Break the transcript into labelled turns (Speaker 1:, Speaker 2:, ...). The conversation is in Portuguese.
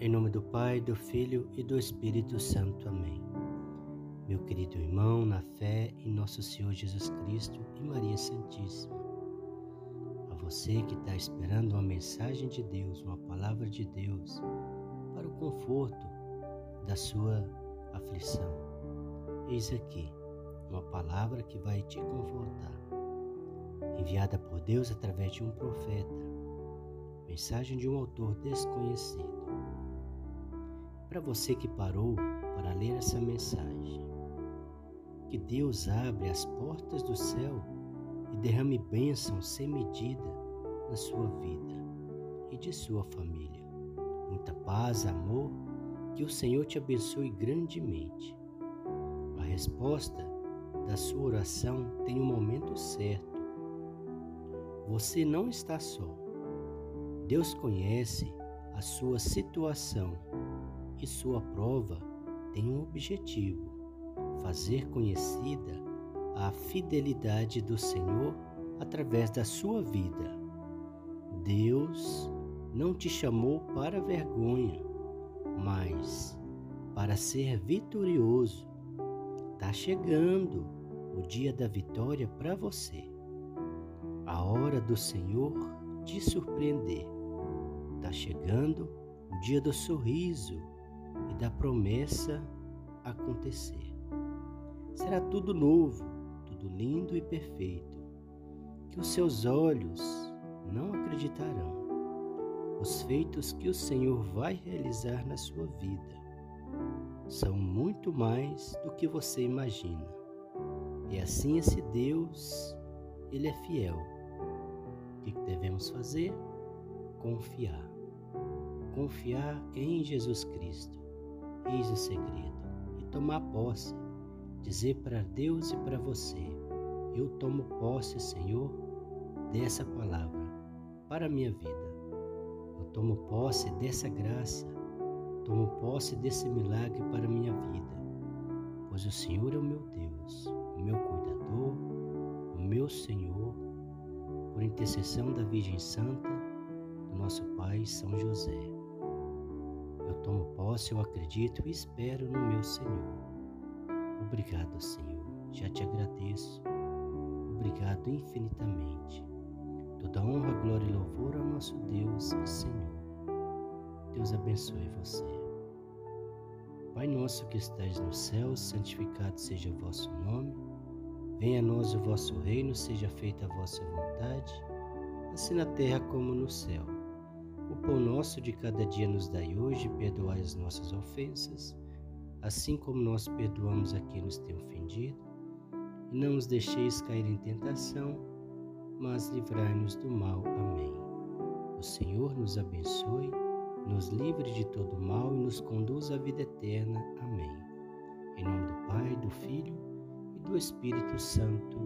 Speaker 1: Em nome do Pai, do Filho e do Espírito Santo. Amém. Meu querido irmão, na fé em nosso Senhor Jesus Cristo e Maria Santíssima. A você que está esperando uma mensagem de Deus, uma palavra de Deus, para o conforto da sua aflição. Eis aqui uma palavra que vai te confortar, enviada por Deus através de um profeta, mensagem de um autor desconhecido para você que parou para ler essa mensagem. Que Deus abre as portas do céu e derrame bênção sem medida na sua vida e de sua família. Muita paz, amor, que o Senhor te abençoe grandemente. A resposta da sua oração tem um momento certo. Você não está só. Deus conhece a sua situação e sua prova tem um objetivo: fazer conhecida a fidelidade do Senhor através da sua vida. Deus não te chamou para vergonha, mas para ser vitorioso. Está chegando o dia da vitória para você. A hora do Senhor te surpreender. Está chegando o dia do sorriso da promessa acontecer. Será tudo novo, tudo lindo e perfeito, que os seus olhos não acreditarão. Os feitos que o Senhor vai realizar na sua vida são muito mais do que você imagina. E assim esse Deus, ele é fiel. O que devemos fazer? Confiar. Confiar em Jesus Cristo Eis o segredo. E tomar posse. Dizer para Deus e para você: Eu tomo posse, Senhor, dessa palavra para a minha vida. Eu tomo posse dessa graça. Tomo posse desse milagre para a minha vida. Pois o Senhor é o meu Deus, o meu cuidador, o meu Senhor, por intercessão da Virgem Santa, do nosso Pai São José. Eu tomo posse, eu acredito e espero no meu Senhor. Obrigado, Senhor. Já te agradeço. Obrigado infinitamente. Toda honra, glória e louvor ao nosso Deus e Senhor. Deus abençoe você. Pai nosso que estais no céu, santificado seja o vosso nome. Venha a nós o vosso reino, seja feita a vossa vontade, assim na terra como no céu. Pão nosso de cada dia nos dai hoje, perdoai as nossas ofensas, assim como nós perdoamos a quem nos tem ofendido. E não nos deixeis cair em tentação, mas livrai-nos do mal. Amém. O Senhor nos abençoe, nos livre de todo mal e nos conduz à vida eterna. Amém. Em nome do Pai, do Filho e do Espírito Santo.